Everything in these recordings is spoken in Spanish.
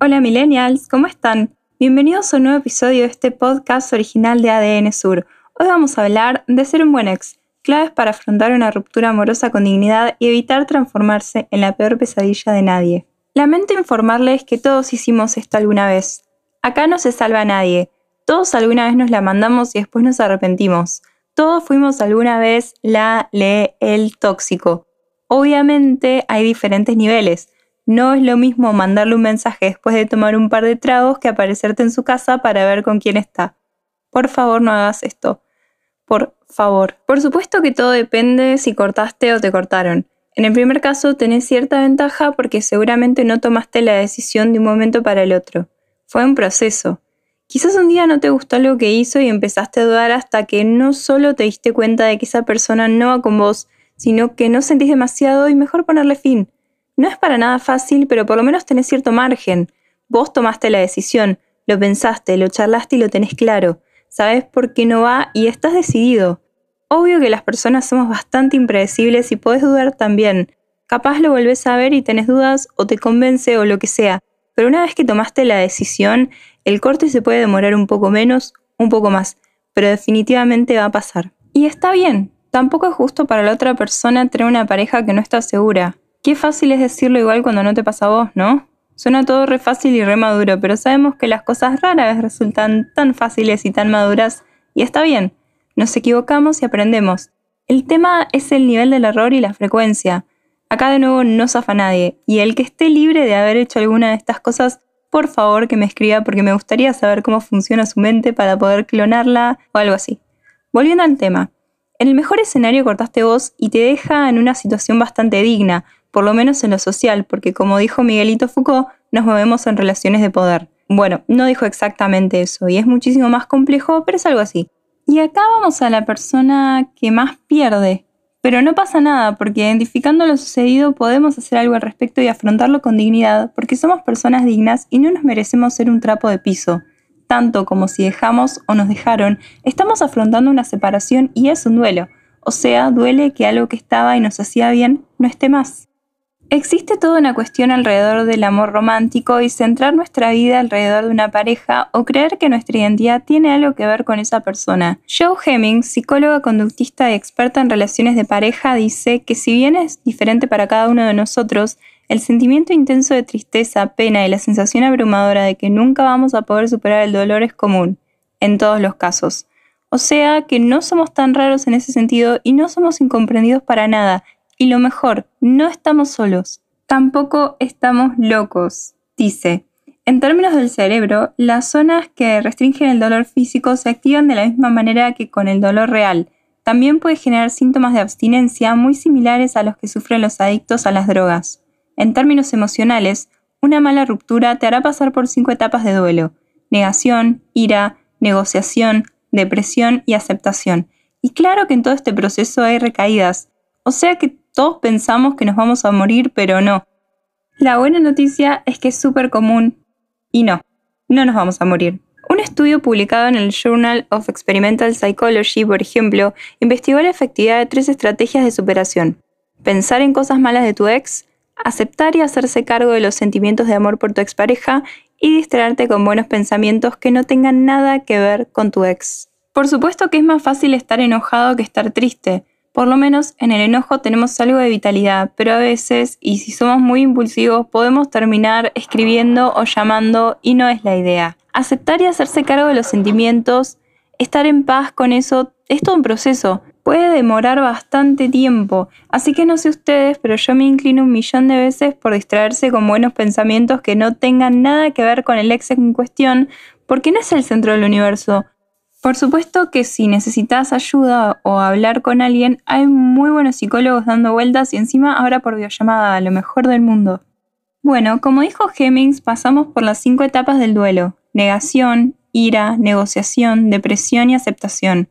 Hola millennials, ¿cómo están? Bienvenidos a un nuevo episodio de este podcast original de ADN Sur. Hoy vamos a hablar de ser un buen ex, claves para afrontar una ruptura amorosa con dignidad y evitar transformarse en la peor pesadilla de nadie. Lamento informarles que todos hicimos esto alguna vez. Acá no se salva a nadie. Todos alguna vez nos la mandamos y después nos arrepentimos. Todos fuimos alguna vez la, le, el tóxico. Obviamente hay diferentes niveles. No es lo mismo mandarle un mensaje después de tomar un par de tragos que aparecerte en su casa para ver con quién está. Por favor, no hagas esto. Por favor. Por supuesto que todo depende si cortaste o te cortaron. En el primer caso tenés cierta ventaja porque seguramente no tomaste la decisión de un momento para el otro. Fue un proceso. Quizás un día no te gustó lo que hizo y empezaste a dudar hasta que no solo te diste cuenta de que esa persona no va con vos, sino que no sentís demasiado y mejor ponerle fin. No es para nada fácil, pero por lo menos tenés cierto margen. Vos tomaste la decisión, lo pensaste, lo charlaste y lo tenés claro. Sabes por qué no va y estás decidido. Obvio que las personas somos bastante impredecibles y podés dudar también. Capaz lo volvés a ver y tenés dudas o te convence o lo que sea. Pero una vez que tomaste la decisión, el corte se puede demorar un poco menos, un poco más, pero definitivamente va a pasar. Y está bien, tampoco es justo para la otra persona tener una pareja que no está segura. Qué fácil es decirlo igual cuando no te pasa a vos, ¿no? Suena todo re fácil y re maduro, pero sabemos que las cosas raras resultan tan fáciles y tan maduras, y está bien, nos equivocamos y aprendemos. El tema es el nivel del error y la frecuencia. Acá de nuevo no zafa nadie, y el que esté libre de haber hecho alguna de estas cosas, por favor que me escriba porque me gustaría saber cómo funciona su mente para poder clonarla o algo así. Volviendo al tema, en el mejor escenario cortaste vos y te deja en una situación bastante digna, por lo menos en lo social, porque como dijo Miguelito Foucault, nos movemos en relaciones de poder. Bueno, no dijo exactamente eso y es muchísimo más complejo, pero es algo así. Y acá vamos a la persona que más pierde. Pero no pasa nada, porque identificando lo sucedido podemos hacer algo al respecto y afrontarlo con dignidad, porque somos personas dignas y no nos merecemos ser un trapo de piso. Tanto como si dejamos o nos dejaron, estamos afrontando una separación y es un duelo. O sea, duele que algo que estaba y nos hacía bien no esté más. Existe toda una cuestión alrededor del amor romántico y centrar nuestra vida alrededor de una pareja o creer que nuestra identidad tiene algo que ver con esa persona. Joe Hemming, psicóloga conductista y experta en relaciones de pareja, dice que si bien es diferente para cada uno de nosotros, el sentimiento intenso de tristeza, pena y la sensación abrumadora de que nunca vamos a poder superar el dolor es común, en todos los casos. O sea que no somos tan raros en ese sentido y no somos incomprendidos para nada, y lo mejor, no estamos solos, tampoco estamos locos, dice. En términos del cerebro, las zonas que restringen el dolor físico se activan de la misma manera que con el dolor real. También puede generar síntomas de abstinencia muy similares a los que sufren los adictos a las drogas. En términos emocionales, una mala ruptura te hará pasar por cinco etapas de duelo. Negación, ira, negociación, depresión y aceptación. Y claro que en todo este proceso hay recaídas, o sea que todos pensamos que nos vamos a morir, pero no. La buena noticia es que es súper común y no, no nos vamos a morir. Un estudio publicado en el Journal of Experimental Psychology, por ejemplo, investigó la efectividad de tres estrategias de superación. Pensar en cosas malas de tu ex, aceptar y hacerse cargo de los sentimientos de amor por tu expareja y distraerte con buenos pensamientos que no tengan nada que ver con tu ex. Por supuesto que es más fácil estar enojado que estar triste, por lo menos en el enojo tenemos algo de vitalidad, pero a veces, y si somos muy impulsivos, podemos terminar escribiendo o llamando y no es la idea. Aceptar y hacerse cargo de los sentimientos, estar en paz con eso, es todo un proceso. Puede demorar bastante tiempo, así que no sé ustedes, pero yo me inclino un millón de veces por distraerse con buenos pensamientos que no tengan nada que ver con el ex en cuestión, porque no es el centro del universo. Por supuesto que si necesitas ayuda o hablar con alguien, hay muy buenos psicólogos dando vueltas y encima ahora por videollamada, lo mejor del mundo. Bueno, como dijo Hemmings, pasamos por las cinco etapas del duelo. Negación, ira, negociación, depresión y aceptación.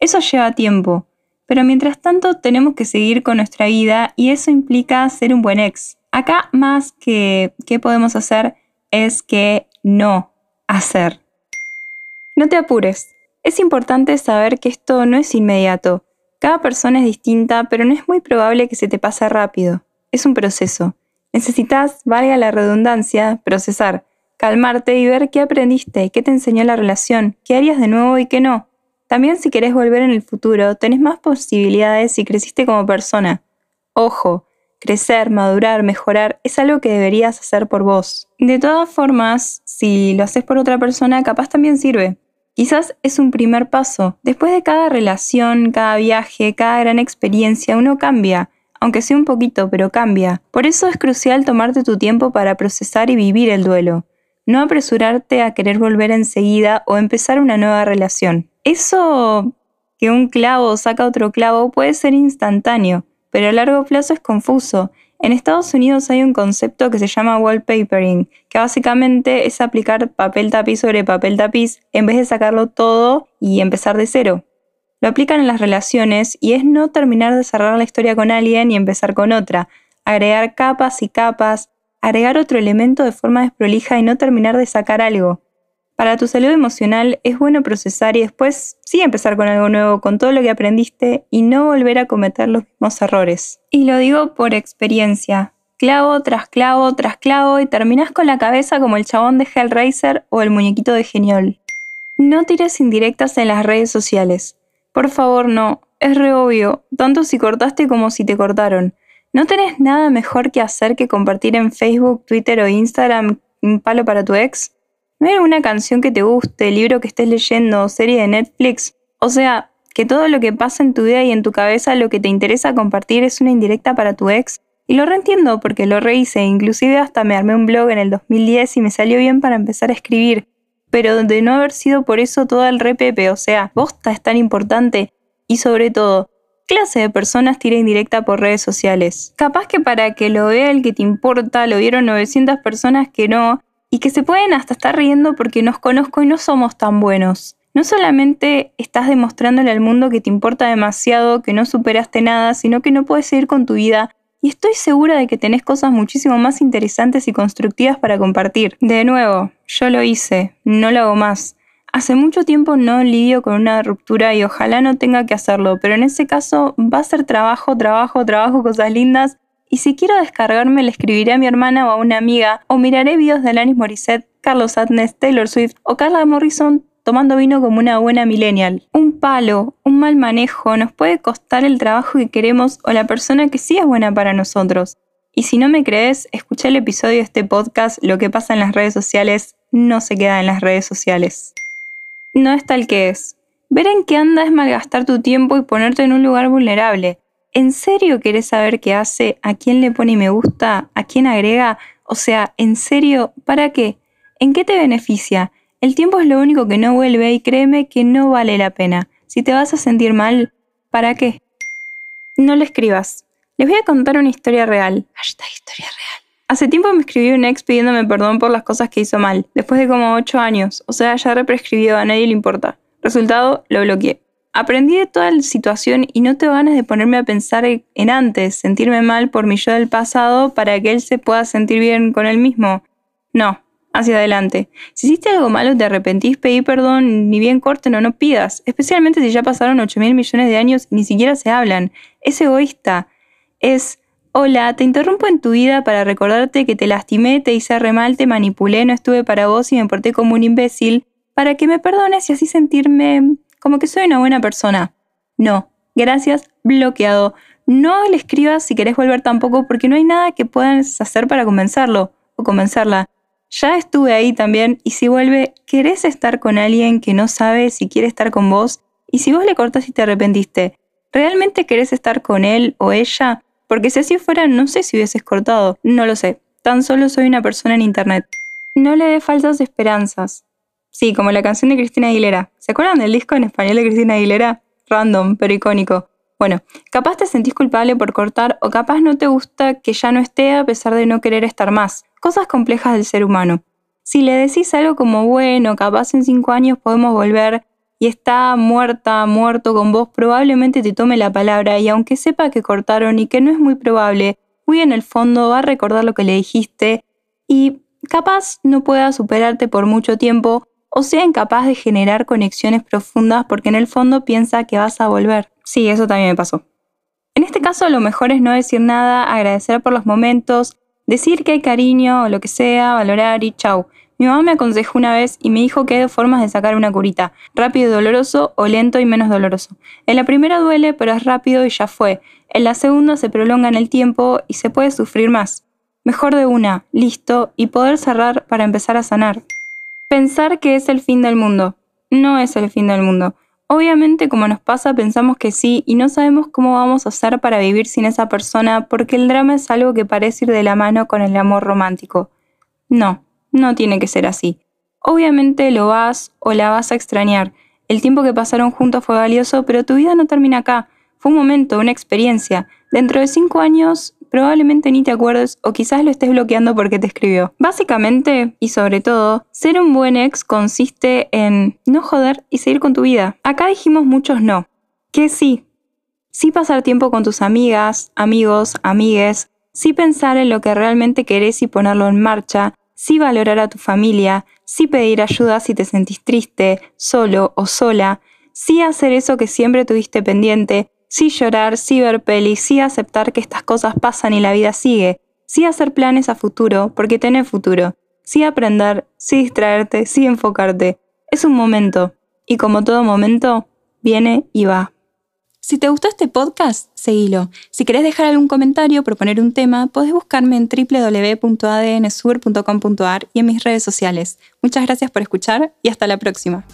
Eso lleva tiempo, pero mientras tanto tenemos que seguir con nuestra vida y eso implica ser un buen ex. Acá más que qué podemos hacer es que no hacer. No te apures. Es importante saber que esto no es inmediato. Cada persona es distinta, pero no es muy probable que se te pase rápido. Es un proceso. Necesitas, valga la redundancia, procesar, calmarte y ver qué aprendiste, qué te enseñó la relación, qué harías de nuevo y qué no. También si querés volver en el futuro, tenés más posibilidades si creciste como persona. Ojo, crecer, madurar, mejorar es algo que deberías hacer por vos. De todas formas, si lo haces por otra persona, capaz también sirve. Quizás es un primer paso. Después de cada relación, cada viaje, cada gran experiencia, uno cambia, aunque sea un poquito, pero cambia. Por eso es crucial tomarte tu tiempo para procesar y vivir el duelo. No apresurarte a querer volver enseguida o empezar una nueva relación. Eso que un clavo saca otro clavo puede ser instantáneo, pero a largo plazo es confuso en Estados Unidos hay un concepto que se llama wallpapering, que básicamente es aplicar papel tapiz sobre papel tapiz en vez de sacarlo todo y empezar de cero. Lo aplican en las relaciones y es no terminar de cerrar la historia con alguien y empezar con otra, agregar capas y capas, agregar otro elemento de forma desprolija y no terminar de sacar algo. Para tu salud emocional es bueno procesar y después sí empezar con algo nuevo, con todo lo que aprendiste y no volver a cometer los mismos errores. Y lo digo por experiencia. Clavo tras clavo tras clavo y terminas con la cabeza como el chabón de Hellraiser o el muñequito de Geniol. No tires indirectas en las redes sociales. Por favor, no. Es re obvio, tanto si cortaste como si te cortaron. ¿No tenés nada mejor que hacer que compartir en Facebook, Twitter o Instagram un palo para tu ex? ¿No hay alguna canción que te guste, libro que estés leyendo, serie de Netflix? O sea, que todo lo que pasa en tu vida y en tu cabeza lo que te interesa compartir es una indirecta para tu ex. Y lo reentiendo porque lo rehice, inclusive hasta me armé un blog en el 2010 y me salió bien para empezar a escribir. Pero de no haber sido por eso todo el repepe, o sea, bosta es tan importante. Y sobre todo, clase de personas tira indirecta por redes sociales? Capaz que para que lo vea el que te importa, lo vieron 900 personas que no, y que se pueden hasta estar riendo porque nos conozco y no somos tan buenos. No solamente estás demostrándole al mundo que te importa demasiado, que no superaste nada, sino que no puedes seguir con tu vida. Y estoy segura de que tenés cosas muchísimo más interesantes y constructivas para compartir. De nuevo, yo lo hice, no lo hago más. Hace mucho tiempo no lidio con una ruptura y ojalá no tenga que hacerlo, pero en ese caso va a ser trabajo, trabajo, trabajo, cosas lindas y si quiero descargarme, le escribiré a mi hermana o a una amiga, o miraré videos de Alanis Morissette, Carlos Adnes, Taylor Swift o Carla Morrison tomando vino como una buena millennial. Un palo, un mal manejo nos puede costar el trabajo que queremos o la persona que sí es buena para nosotros. Y si no me crees, escucha el episodio de este podcast, Lo que pasa en las redes sociales no se queda en las redes sociales. No es tal que es. Ver en qué anda es malgastar tu tiempo y ponerte en un lugar vulnerable. ¿En serio querés saber qué hace? ¿A quién le pone me gusta? ¿A quién agrega? O sea, ¿en serio? ¿Para qué? ¿En qué te beneficia? El tiempo es lo único que no vuelve y créeme que no vale la pena. Si te vas a sentir mal, ¿para qué? No le escribas. Les voy a contar una historia real. Hashtag historia real. Hace tiempo me escribió un ex pidiéndome perdón por las cosas que hizo mal, después de como 8 años, o sea, ya represcribió, a nadie le importa. Resultado, lo bloqueé. Aprendí de toda la situación y no tengo ganas de ponerme a pensar en antes, sentirme mal por mi yo del pasado para que él se pueda sentir bien con él mismo. No, hacia adelante. Si hiciste algo malo, te arrepentís, pedí perdón, ni bien corte, no, no pidas. Especialmente si ya pasaron 8 mil millones de años y ni siquiera se hablan. Es egoísta. Es, hola, te interrumpo en tu vida para recordarte que te lastimé, te hice re mal, te manipulé, no estuve para vos y me porté como un imbécil, para que me perdones y así sentirme como que soy una buena persona. No, gracias, bloqueado. No le escribas si querés volver tampoco porque no hay nada que puedas hacer para convencerlo o convencerla. Ya estuve ahí también y si vuelve, ¿querés estar con alguien que no sabe si quiere estar con vos? Y si vos le cortas y te arrepentiste, ¿realmente querés estar con él o ella? Porque si así fuera, no sé si hubieses cortado, no lo sé. Tan solo soy una persona en internet. No le dé falsas esperanzas. Sí, como la canción de Cristina Aguilera. ¿Se acuerdan del disco en español de Cristina Aguilera? Random, pero icónico. Bueno, capaz te sentís culpable por cortar o capaz no te gusta que ya no esté a pesar de no querer estar más. Cosas complejas del ser humano. Si le decís algo como, bueno, capaz en cinco años podemos volver y está muerta, muerto con vos, probablemente te tome la palabra y aunque sepa que cortaron y que no es muy probable, muy en el fondo va a recordar lo que le dijiste y capaz no pueda superarte por mucho tiempo o sea incapaz de generar conexiones profundas porque en el fondo piensa que vas a volver. Sí, eso también me pasó. En este caso lo mejor es no decir nada, agradecer por los momentos, decir que hay cariño o lo que sea, valorar y chau. Mi mamá me aconsejó una vez y me dijo que hay dos formas de sacar una curita, rápido y doloroso o lento y menos doloroso. En la primera duele, pero es rápido y ya fue. En la segunda se prolonga en el tiempo y se puede sufrir más. Mejor de una, listo, y poder cerrar para empezar a sanar. Pensar que es el fin del mundo. No es el fin del mundo. Obviamente como nos pasa pensamos que sí y no sabemos cómo vamos a hacer para vivir sin esa persona porque el drama es algo que parece ir de la mano con el amor romántico. No, no tiene que ser así. Obviamente lo vas o la vas a extrañar. El tiempo que pasaron juntos fue valioso, pero tu vida no termina acá. Fue un momento, una experiencia. Dentro de cinco años probablemente ni te acuerdes o quizás lo estés bloqueando porque te escribió. Básicamente, y sobre todo, ser un buen ex consiste en no joder y seguir con tu vida. Acá dijimos muchos no. Que sí. Sí pasar tiempo con tus amigas, amigos, amigues. Sí pensar en lo que realmente querés y ponerlo en marcha. Sí valorar a tu familia. Sí pedir ayuda si te sentís triste, solo o sola. Sí hacer eso que siempre tuviste pendiente sí llorar, sí ver pelis, sí aceptar que estas cosas pasan y la vida sigue, sí hacer planes a futuro, porque tenés futuro, sí aprender, sí distraerte, sí enfocarte. Es un momento, y como todo momento, viene y va. Si te gustó este podcast, seguilo. Si querés dejar algún comentario, proponer un tema, podés buscarme en www.adnsur.com.ar y en mis redes sociales. Muchas gracias por escuchar y hasta la próxima.